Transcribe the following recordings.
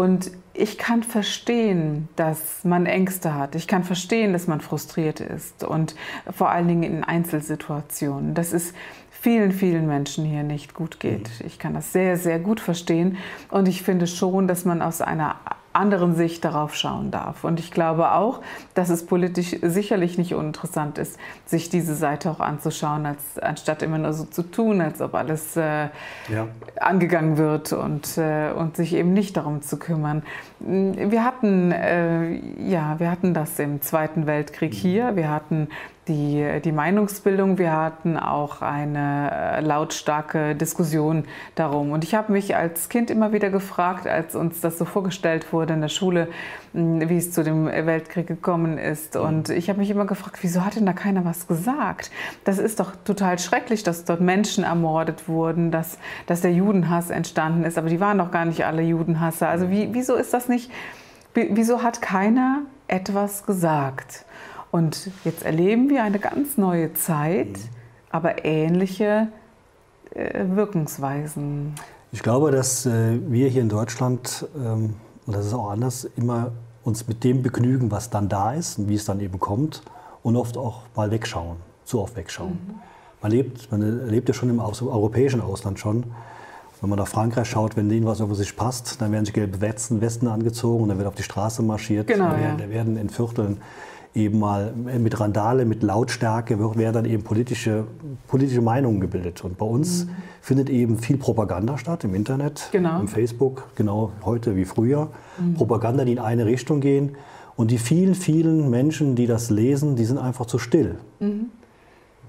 Und ich kann verstehen, dass man Ängste hat. Ich kann verstehen, dass man frustriert ist und vor allen Dingen in Einzelsituationen. Das ist vielen, vielen Menschen hier nicht gut geht. Mhm. Ich kann das sehr, sehr gut verstehen und ich finde schon, dass man aus einer anderen Sicht darauf schauen darf. Und ich glaube auch, dass es politisch sicherlich nicht uninteressant ist, sich diese Seite auch anzuschauen, als, anstatt immer nur so zu tun, als ob alles äh, ja. angegangen wird und, äh, und sich eben nicht darum zu kümmern. Wir hatten, äh, ja, wir hatten das im Zweiten Weltkrieg mhm. hier. Wir hatten die, die Meinungsbildung. Wir hatten auch eine äh, lautstarke Diskussion darum. Und ich habe mich als Kind immer wieder gefragt, als uns das so vorgestellt wurde in der Schule, wie es zu dem Weltkrieg gekommen ist. Mhm. Und ich habe mich immer gefragt, wieso hat denn da keiner was gesagt? Das ist doch total schrecklich, dass dort Menschen ermordet wurden, dass, dass der Judenhass entstanden ist. Aber die waren doch gar nicht alle Judenhasser. Also wie, wieso ist das nicht, wieso hat keiner etwas gesagt? Und jetzt erleben wir eine ganz neue Zeit, mhm. aber ähnliche äh, Wirkungsweisen. Ich glaube, dass äh, wir hier in Deutschland, ähm, und das ist auch anders, immer uns mit dem begnügen, was dann da ist und wie es dann eben kommt und oft auch mal wegschauen, zu oft wegschauen. Mhm. Man lebt, man lebt ja schon im europäischen Ausland schon. Wenn man nach Frankreich schaut, wenn denen was über sich passt, dann werden sich gelbe Westen, Westen angezogen und dann wird auf die Straße marschiert. Genau, ja. da werden in Vierteln eben mal mit Randale, mit Lautstärke werden dann eben politische, politische Meinungen gebildet. Und bei uns mhm. findet eben viel Propaganda statt im Internet, genau. im Facebook, genau heute wie früher. Mhm. Propaganda, die in eine Richtung gehen. Und die vielen, vielen Menschen, die das lesen, die sind einfach zu still. Mhm.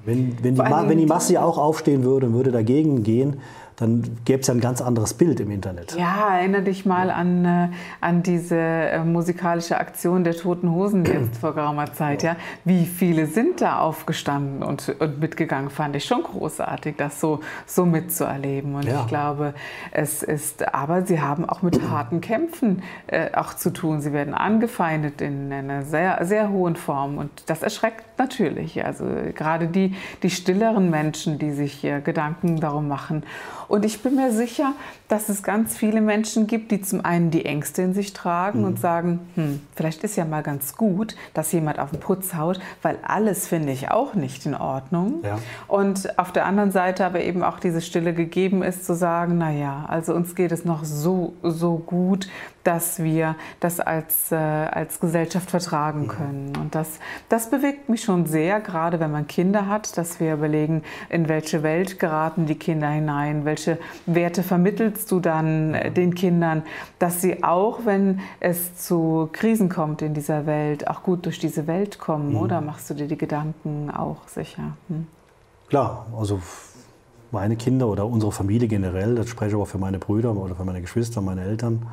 Wenn, wenn, die, wenn die Masse auch aufstehen würde und würde dagegen gehen, dann gäbe es ja ein ganz anderes Bild im Internet. Ja, erinnere dich mal an, äh, an diese äh, musikalische Aktion der Toten Hosen jetzt vor geraumer Zeit. Ja. Wie viele sind da aufgestanden und, und mitgegangen, fand ich schon großartig, das so, so mitzuerleben. Und ja. ich glaube, es ist, aber sie haben auch mit harten Kämpfen äh, auch zu tun. Sie werden angefeindet in einer sehr, sehr hohen Form und das erschreckt natürlich. Also gerade die, die stilleren Menschen, die sich Gedanken darum machen. Und ich bin mir sicher, dass es ganz viele Menschen gibt, die zum einen die Ängste in sich tragen mhm. und sagen, hm, vielleicht ist ja mal ganz gut, dass jemand auf den Putz haut, weil alles finde ich auch nicht in Ordnung. Ja. Und auf der anderen Seite aber eben auch diese Stille gegeben ist, zu sagen, naja, also uns geht es noch so, so gut, dass wir das als, äh, als Gesellschaft vertragen mhm. können. Und das, das bewegt mich schon sehr, gerade wenn man Kinder hat, dass wir überlegen, in welche Welt geraten die Kinder hinein, welche Werte vermittelst du dann äh, den Kindern, dass sie auch, wenn es zu Krisen kommt in dieser Welt, auch gut durch diese Welt kommen, mhm. oder machst du dir die Gedanken auch sicher? Hm? Klar, also meine Kinder oder unsere Familie generell, das spreche ich aber für meine Brüder oder für meine Geschwister, meine Eltern,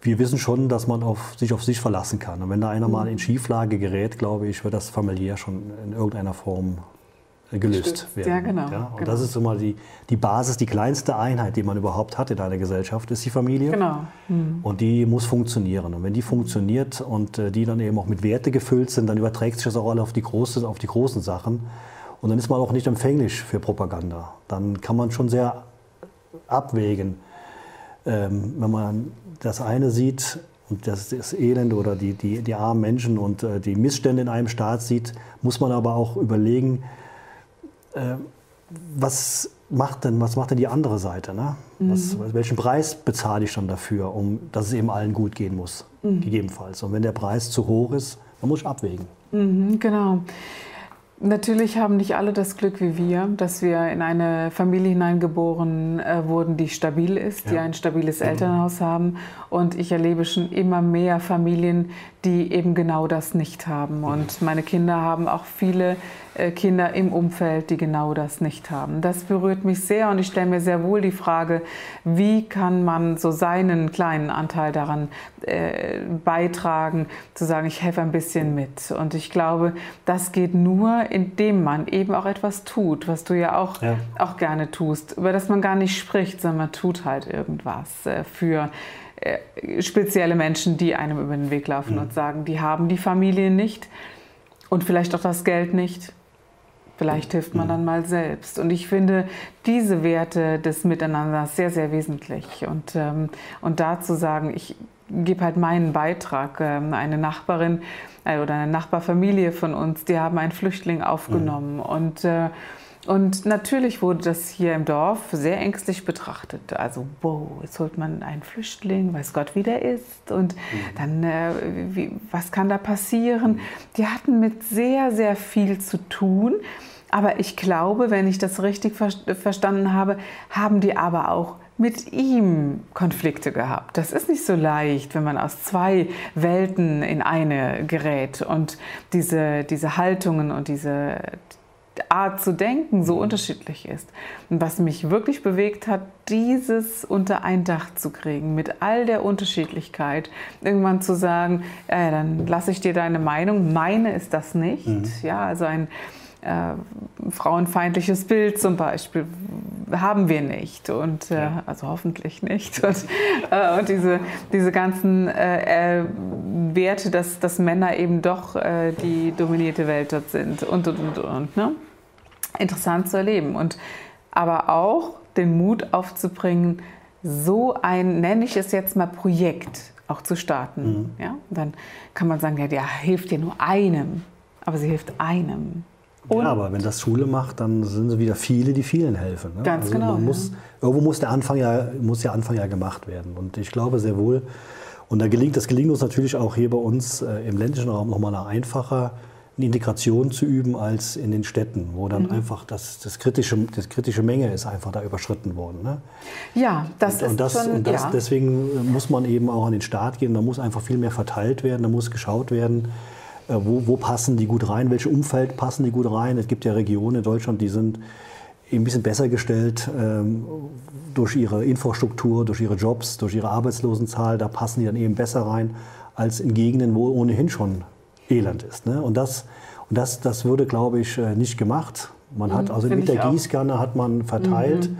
wir wissen schon, dass man auf, sich auf sich verlassen kann. Und wenn da einer mhm. mal in Schieflage gerät, glaube ich, wird das familiär schon in irgendeiner Form äh, gelöst Stützt. werden. Ja, genau. Ja? Und genau. das ist immer die, die Basis, die kleinste Einheit, die man überhaupt hat in einer Gesellschaft, ist die Familie. Genau. Mhm. Und die muss funktionieren. Und wenn die funktioniert und äh, die dann eben auch mit Werte gefüllt sind, dann überträgt sich das auch alle auf die, große, auf die großen Sachen. Und dann ist man auch nicht empfänglich für Propaganda. Dann kann man schon sehr abwägen, ähm, wenn man das eine sieht und das, das Elend oder die, die, die armen Menschen und äh, die Missstände in einem Staat sieht, muss man aber auch überlegen, äh, was macht denn, was macht denn die andere Seite? Ne? Was, mhm. Welchen Preis bezahle ich dann dafür, um dass es eben allen gut gehen muss, mhm. gegebenenfalls. Und wenn der Preis zu hoch ist, dann muss ich abwägen. Mhm, genau. Natürlich haben nicht alle das Glück wie wir, dass wir in eine Familie hineingeboren äh, wurden, die stabil ist, ja. die ein stabiles mhm. Elternhaus haben. Und ich erlebe schon immer mehr Familien, die eben genau das nicht haben. Und meine Kinder haben auch viele Kinder im Umfeld, die genau das nicht haben. Das berührt mich sehr und ich stelle mir sehr wohl die Frage, wie kann man so seinen kleinen Anteil daran äh, beitragen, zu sagen, ich helfe ein bisschen mit. Und ich glaube, das geht nur, indem man eben auch etwas tut, was du ja auch, ja. auch gerne tust, über das man gar nicht spricht, sondern man tut halt irgendwas äh, für äh, spezielle Menschen, die einem über den Weg laufen mhm. und sagen, die haben die Familie nicht und vielleicht auch das Geld nicht. Vielleicht hilft man dann mal selbst. Und ich finde diese Werte des Miteinanders sehr, sehr wesentlich. Und, ähm, und da zu sagen, ich gebe halt meinen Beitrag. Ähm, eine Nachbarin äh, oder eine Nachbarfamilie von uns, die haben einen Flüchtling aufgenommen. Mhm. Und äh, und natürlich wurde das hier im Dorf sehr ängstlich betrachtet. Also, wow, jetzt holt man einen Flüchtling, weiß Gott, wie der ist. Und mhm. dann, äh, wie, was kann da passieren? Die hatten mit sehr, sehr viel zu tun. Aber ich glaube, wenn ich das richtig ver verstanden habe, haben die aber auch mit ihm Konflikte gehabt. Das ist nicht so leicht, wenn man aus zwei Welten in eine gerät und diese, diese Haltungen und diese, Art zu denken so mhm. unterschiedlich ist. Und was mich wirklich bewegt hat, dieses unter ein Dach zu kriegen, mit all der Unterschiedlichkeit, irgendwann zu sagen, äh, dann lasse ich dir deine Meinung, meine ist das nicht. Mhm. Ja, also ein äh, frauenfeindliches Bild zum Beispiel haben wir nicht und äh, also hoffentlich nicht und, äh, und diese, diese ganzen äh, äh, Werte, dass, dass Männer eben doch äh, die dominierte Welt dort sind und und und und. Ne? Interessant zu erleben. Und aber auch den Mut aufzubringen, so ein, nenne ich es jetzt mal, Projekt auch zu starten. Mhm. Ja? Dann kann man sagen, ja, der hilft ja nur einem, aber sie hilft einem. Und ja, aber wenn das Schule macht, dann sind es wieder viele, die vielen helfen. Ne? Ganz also genau. Man muss, Irgendwo muss der, Anfang ja, muss der Anfang ja gemacht werden. Und ich glaube sehr wohl, und da gelingt, das gelingt uns natürlich auch hier bei uns äh, im ländlichen Raum nochmal einfacher, eine Integration zu üben als in den Städten, wo dann mhm. einfach das, das, kritische, das kritische Menge ist einfach da überschritten worden. Ne? Ja, das und, ist und das, schon, und das, ja. Deswegen muss man eben auch an den Start gehen, da muss einfach viel mehr verteilt werden, da muss geschaut werden, äh, wo, wo passen die gut rein, welche Umfeld passen die gut rein. Es gibt ja Regionen in Deutschland, die sind ein bisschen besser gestellt ähm, durch ihre Infrastruktur, durch ihre Jobs, durch ihre Arbeitslosenzahl. Da passen die dann eben besser rein als in Gegenden, wo ohnehin schon Elend ist. Ne? Und, das, und das, das wurde, glaube ich, äh, nicht gemacht. Man hat mhm, also mit der Gießkanne hat man verteilt. Mhm.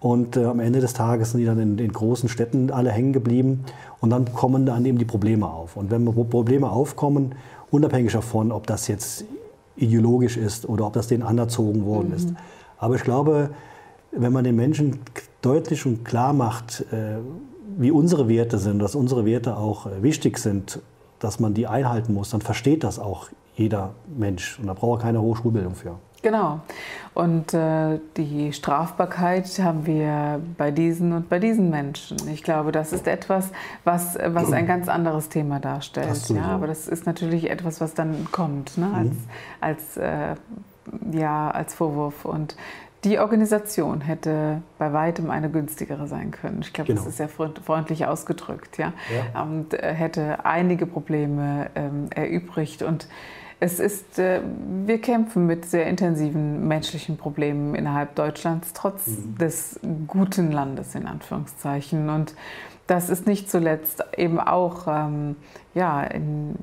Und äh, am Ende des Tages sind die dann in den großen Städten alle hängen geblieben. Und dann kommen dann eben die Probleme auf. Und wenn Probleme aufkommen, unabhängig davon, ob das jetzt ideologisch ist oder ob das denen anerzogen worden mhm. ist. Aber ich glaube, wenn man den Menschen deutlich und klar macht, äh, wie unsere Werte sind, dass unsere Werte auch äh, wichtig sind dass man die einhalten muss, dann versteht das auch jeder Mensch. Und da braucht er keine Hochschulbildung für. Genau. Und äh, die Strafbarkeit haben wir bei diesen und bei diesen Menschen. Ich glaube, das ist etwas, was, was ein ganz anderes Thema darstellt. Ja, aber das ist natürlich etwas, was dann kommt ne? als, mhm. als, äh, ja, als Vorwurf. Und die Organisation hätte bei weitem eine günstigere sein können. Ich glaube, genau. das ist sehr freundlich ausgedrückt, ja. ja. Und äh, hätte einige Probleme ähm, erübrigt. Und es ist, äh, wir kämpfen mit sehr intensiven menschlichen Problemen innerhalb Deutschlands, trotz mhm. des guten Landes in Anführungszeichen. Und das ist nicht zuletzt eben auch ähm, ja, in,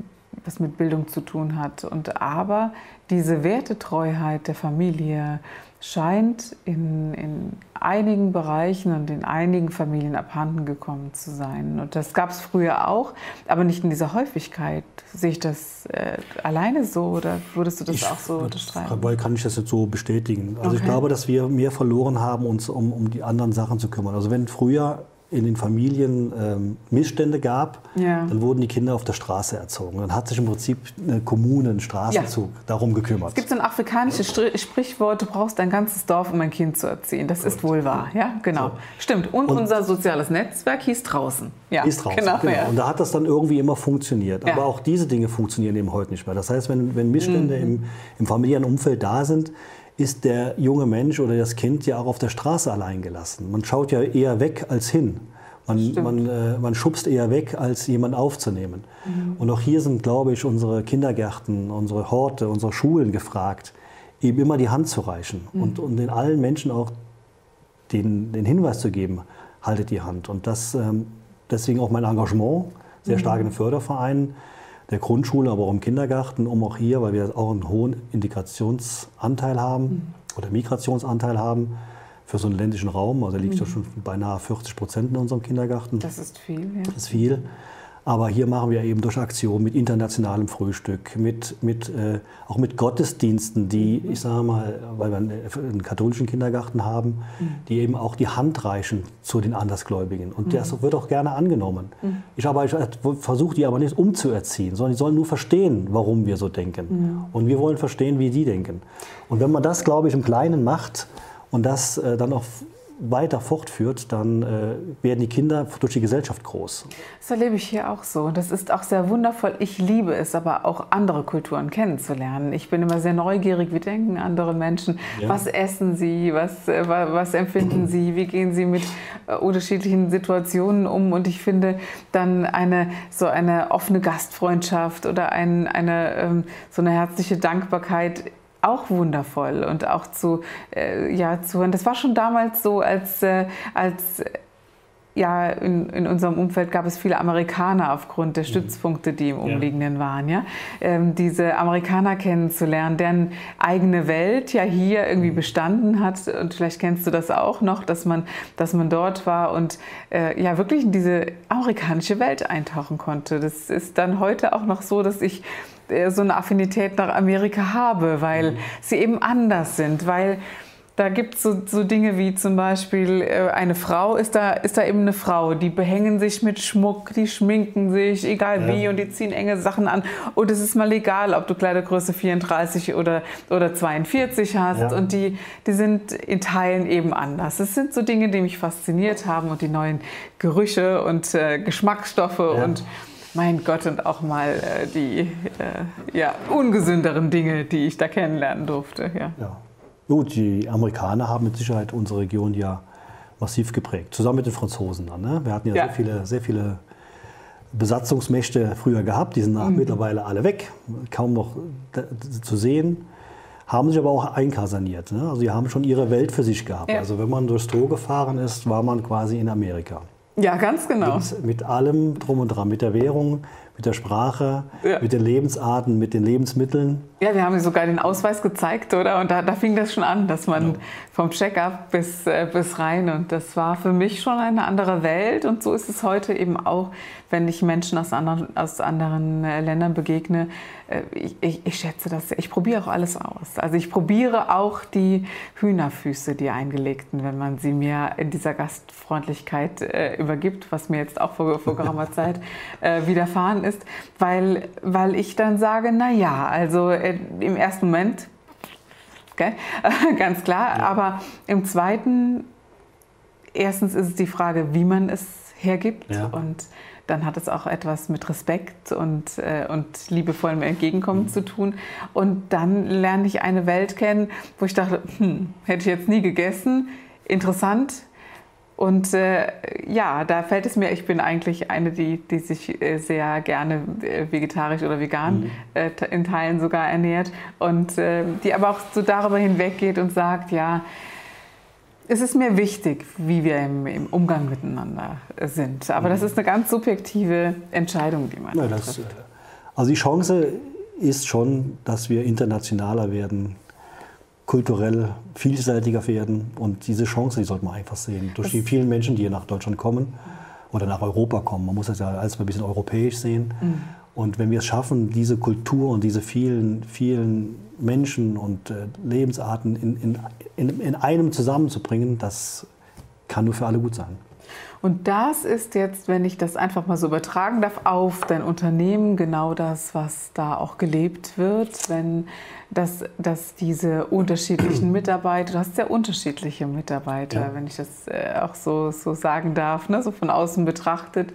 was mit Bildung zu tun hat. Und aber diese Wertetreuheit der Familie, scheint in, in einigen Bereichen und in einigen Familien abhanden gekommen zu sein. Und das gab es früher auch, aber nicht in dieser Häufigkeit. Sehe ich das äh, alleine so oder würdest du das ich, auch so unterstreichen? Weil kann ich das jetzt so bestätigen. Also okay. ich glaube, dass wir mehr verloren haben, uns um, um die anderen Sachen zu kümmern. Also wenn früher in den Familien ähm, Missstände gab, ja. dann wurden die Kinder auf der Straße erzogen. Dann hat sich im Prinzip eine Kommune, ein Straßenzug ja. darum gekümmert. Es gibt so ein afrikanisches Sprichwort, du brauchst ein ganzes Dorf, um ein Kind zu erziehen. Das Gut. ist wohl wahr. Ja, genau. So. Stimmt. Und, Und, unser soziales Netzwerk hieß draußen. Ja, hieß draußen, genau. genau. Und da hat das dann irgendwie immer funktioniert. Aber auch diese Dinge funktionieren eben heute nicht mehr. Das heißt, wenn, wenn Missstände mhm. im, im familiären Umfeld da sind, ist der junge Mensch oder das Kind ja auch auf der Straße allein gelassen. Man schaut ja eher weg als hin. Man, man, äh, man schubst eher weg, als jemand aufzunehmen. Mhm. Und auch hier sind, glaube ich, unsere Kindergärten, unsere Horte, unsere Schulen gefragt. eben immer die Hand zu reichen mhm. und, und den allen Menschen auch den, den Hinweis zu geben, haltet die Hand. Und das, ähm, deswegen auch mein Engagement, sehr mhm. stark in den Fördervereinen, der Grundschule, aber auch im Kindergarten, um auch hier, weil wir auch einen hohen Integrationsanteil haben mhm. oder Migrationsanteil haben für so einen ländlichen Raum. Also liegt mhm. ja schon beinahe 40 Prozent in unserem Kindergarten. Das ist viel, ja. Das ist viel. Aber hier machen wir eben durch Aktionen mit internationalem Frühstück, mit, mit, äh, auch mit Gottesdiensten, die, ich sage mal, weil wir einen katholischen Kindergarten haben, die eben auch die Hand reichen zu den Andersgläubigen. Und das wird auch gerne angenommen. Ich, ich versuche die aber nicht umzuerziehen, sondern die sollen nur verstehen, warum wir so denken. Und wir wollen verstehen, wie die denken. Und wenn man das, glaube ich, im Kleinen macht und das äh, dann auch weiter fortführt, dann äh, werden die Kinder durch die Gesellschaft groß. Das erlebe ich hier auch so. Das ist auch sehr wundervoll. Ich liebe es, aber auch andere Kulturen kennenzulernen. Ich bin immer sehr neugierig. Wie denken andere Menschen? Ja. Was essen sie? Was, äh, was empfinden sie? Wie gehen sie mit äh, unterschiedlichen Situationen um? Und ich finde dann eine so eine offene Gastfreundschaft oder ein, eine ähm, so eine herzliche Dankbarkeit auch wundervoll und auch zu, äh, ja, zu hören. Das war schon damals so, als, äh, als ja, in, in, unserem Umfeld gab es viele Amerikaner aufgrund der mhm. Stützpunkte, die im Umliegenden ja. waren. Ja? Ähm, diese Amerikaner kennenzulernen, deren eigene Welt ja hier irgendwie mhm. bestanden hat. Und vielleicht kennst du das auch noch, dass man, dass man dort war und äh, ja wirklich in diese amerikanische Welt eintauchen konnte. Das ist dann heute auch noch so, dass ich äh, so eine Affinität nach Amerika habe, weil mhm. sie eben anders sind, weil da gibt es so, so, Dinge wie zum Beispiel äh, eine Frau ist da, ist da eben eine Frau, die behängen sich mit Schmuck, die schminken sich, egal wie, ja. und die ziehen enge Sachen an. Und es ist mal egal, ob du Kleidergröße 34 oder, oder 42 hast. Ja. Und die, die sind in Teilen eben anders. Es sind so Dinge, die mich fasziniert haben und die neuen Gerüche und äh, Geschmacksstoffe ja. und mein Gott, und auch mal äh, die äh, ja, ungesünderen Dinge, die ich da kennenlernen durfte. Ja. ja. Gut, die Amerikaner haben mit Sicherheit unsere Region ja massiv geprägt, zusammen mit den Franzosen. Dann, ne? Wir hatten ja, ja, Sehr, viele, sehr viele Besatzungsmächte früher gehabt, die sind mhm. mittlerweile alle weg, kaum noch zu sehen haben sich aber auch einkasaniert. Ne? Also die haben schon ihre Welt für sich gehabt. Ja. Also wenn man durchs Tor gefahren ist, war man quasi in Amerika. Ja, ganz genau. Mit, mit, allem drum und dran, mit der Währung, mit der Sprache, ja. mit den Lebensarten, mit den Lebensmitteln. Ja, wir haben sogar den Ausweis gezeigt, oder? Und da, da fing das schon an, dass man genau. vom Check-up bis, äh, bis rein. Und das war für mich schon eine andere Welt. Und so ist es heute eben auch, wenn ich Menschen aus anderen, aus anderen äh, Ländern begegne. Äh, ich, ich, ich, schätze das. Ich probiere auch alles aus. Also ich probiere auch die Hühnerfüße, die eingelegten, wenn man sie mir in dieser Gastfreundlichkeit äh, übergibt, was mir jetzt auch vor, vor geraumer Zeit äh, widerfahren ist, weil, weil ich dann sage, na ja, also äh, im ersten Moment, okay, ganz klar, ja. aber im zweiten, erstens ist es die Frage, wie man es hergibt ja. und dann hat es auch etwas mit Respekt und, äh, und liebevollem Entgegenkommen mhm. zu tun. Und dann lerne ich eine Welt kennen, wo ich dachte, hm, hätte ich jetzt nie gegessen. Interessant, und äh, ja, da fällt es mir, ich bin eigentlich eine, die, die sich äh, sehr gerne äh, vegetarisch oder vegan mhm. Äh, in Teilen sogar ernährt und äh, die aber auch so darüber hinweggeht und sagt, ja, es ist mir wichtig, wie wir im, im Umgang miteinander sind. Aber mhm. das ist eine ganz subjektive Entscheidung, die man ja, das, trifft. Also die Chance ist schon, dass wir internationaler werden kulturell vielseitiger werden. Und diese Chance, die sollte man einfach sehen. Durch die vielen Menschen, die hier nach Deutschland kommen oder nach Europa kommen. Man muss das ja alles mal ein bisschen europäisch sehen. Mhm. Und wenn wir es schaffen, diese Kultur und diese vielen, vielen Menschen und äh, Lebensarten in, in, in, in einem zusammenzubringen, das kann nur für alle gut sein. Und das ist jetzt, wenn ich das einfach mal so übertragen darf, auf dein Unternehmen genau das, was da auch gelebt wird, wenn dass, dass diese unterschiedlichen Mitarbeiter, du hast sehr unterschiedliche Mitarbeiter, ja. wenn ich das äh, auch so, so sagen darf, ne, so von außen betrachtet,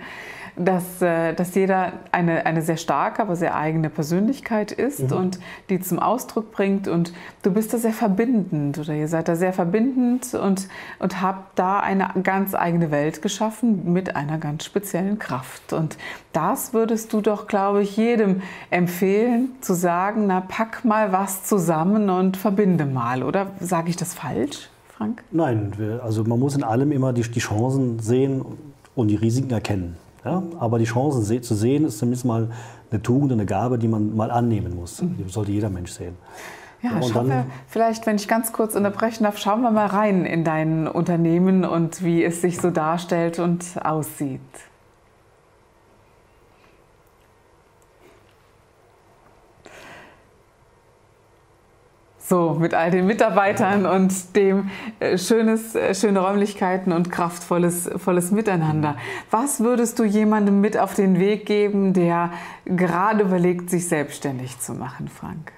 dass, äh, dass jeder eine, eine sehr starke, aber sehr eigene Persönlichkeit ist mhm. und die zum Ausdruck bringt. Und du bist da sehr verbindend oder ihr seid da sehr verbindend und, und habt da eine ganz eigene Welt geschaffen mit einer ganz speziellen Kraft. Und das würdest du doch, glaube ich, jedem empfehlen, zu sagen, na pack mal was zusammen und verbinde mal. Oder sage ich das falsch? Frank? Nein, also man muss in allem immer die, die Chancen sehen und die Risiken erkennen. Ja? Aber die Chancen se zu sehen, ist zumindest mal eine Tugend, eine Gabe, die man mal annehmen muss. Mhm. Die sollte jeder Mensch sehen. Ja, ja schauen wir vielleicht, wenn ich ganz kurz unterbrechen darf, schauen wir mal rein in dein Unternehmen und wie es sich so darstellt und aussieht. So, mit all den Mitarbeitern und dem äh, schönes, äh, schöne Räumlichkeiten und kraftvolles volles Miteinander. Was würdest du jemandem mit auf den Weg geben, der gerade überlegt, sich selbstständig zu machen, Frank?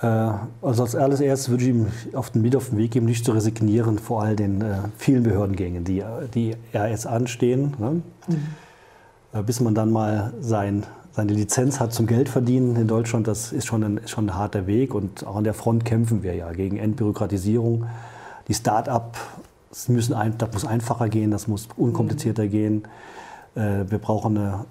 Äh, also als allererstes würde ich ihm auf den, mit auf den Weg geben, nicht zu resignieren vor all den äh, vielen Behördengängen, die, die ja jetzt anstehen, ne? mhm. bis man dann mal sein seine Lizenz hat zum Geldverdienen in Deutschland, das ist schon ein, schon ein harter Weg. Und auch an der Front kämpfen wir ja gegen Entbürokratisierung. Die Start-up müssen ein, das muss einfacher gehen, das muss unkomplizierter gehen. Äh, wir brauchen eine,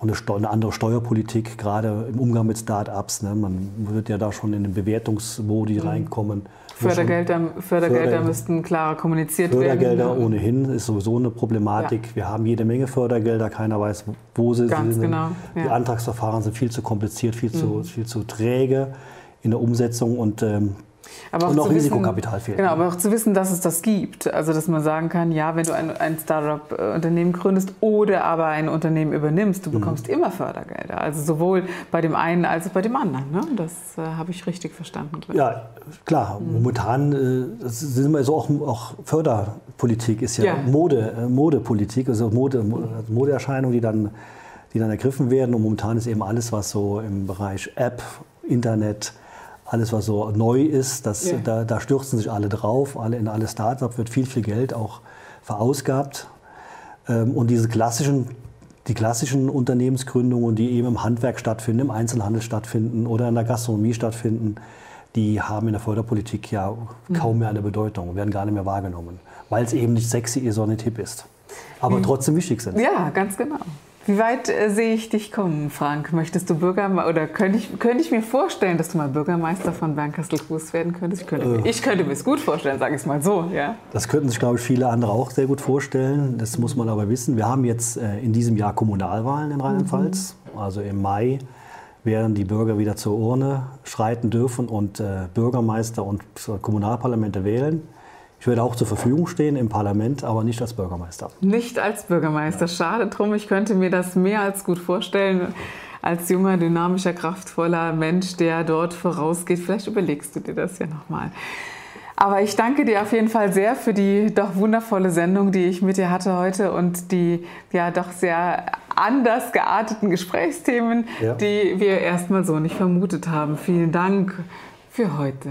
eine, eine, andere Steuerpolitik, gerade im Umgang mit Start-ups. Ne? Man wird ja da schon in den Bewertungsmodi mhm. reinkommen. Fördergelder, Fördergelder Förder müssten klarer kommuniziert Fördergelder werden. Fördergelder ohnehin ist sowieso eine Problematik. Ja. Wir haben jede Menge Fördergelder, keiner weiß, wo sie Ganz sind. Genau. Ja. Die Antragsverfahren sind viel zu kompliziert, viel, mhm. zu, viel zu träge in der Umsetzung und ähm, aber und auch Risikokapital fehlt. Genau, aber auch zu wissen, dass es das gibt. Also, dass man sagen kann, ja, wenn du ein, ein Startup-Unternehmen gründest oder aber ein Unternehmen übernimmst, du mhm. bekommst mhm. immer Fördergelder. Also sowohl bei dem einen als auch bei dem anderen. Ne? Das äh, habe ich richtig verstanden. Ja, klar. Mhm. Momentan äh, sind wir so auch, auch Förderpolitik ist ja, ja. Mode, äh, Modepolitik, also Mode, Modeerscheinungen, die dann, die dann ergriffen werden. Und momentan ist eben alles, was so im Bereich App, Internet, alles, was so neu ist, das, ja. da, da, stürzen sich alle drauf. Alle, in alle Startups wird viel, viel Geld auch verausgabt. Ähm, und diese klassischen, die klassischen Unternehmensgründungen, die eben im Handwerk stattfinden, im Einzelhandel stattfinden oder in der Gastronomie stattfinden, die haben in der Förderpolitik ja kaum mhm. mehr eine Bedeutung, werden gar nicht mehr wahrgenommen, weil es eben nicht sexy ist, sondern nicht hip ist. Aber mhm. trotzdem wichtig sind. Ja, ganz genau. Wie weit äh, sehe ich dich kommen, Frank? Möchtest du Bürgermeister oder könnte ich, könnte ich mir vorstellen, dass du mal Bürgermeister von Bernkastel-Fuß werden könntest? Ich könnte, äh, ich könnte mir es gut vorstellen, sage ich es mal so. Ja? Das könnten sich, glaube ich, viele andere auch sehr gut vorstellen. Das muss man aber wissen. Wir haben jetzt äh, in diesem Jahr Kommunalwahlen in Rheinland-Pfalz. Mhm. Also im Mai werden die Bürger wieder zur Urne schreiten dürfen und äh, Bürgermeister und Kommunalparlamente wählen. Ich werde auch zur Verfügung stehen im Parlament, aber nicht als Bürgermeister. Nicht als Bürgermeister. Ja. Schade drum. Ich könnte mir das mehr als gut vorstellen. Als junger, dynamischer, kraftvoller Mensch, der dort vorausgeht. Vielleicht überlegst du dir das ja nochmal. Aber ich danke dir auf jeden Fall sehr für die doch wundervolle Sendung, die ich mit dir hatte heute und die ja doch sehr anders gearteten Gesprächsthemen, ja. die wir erstmal so nicht vermutet haben. Vielen Dank für heute.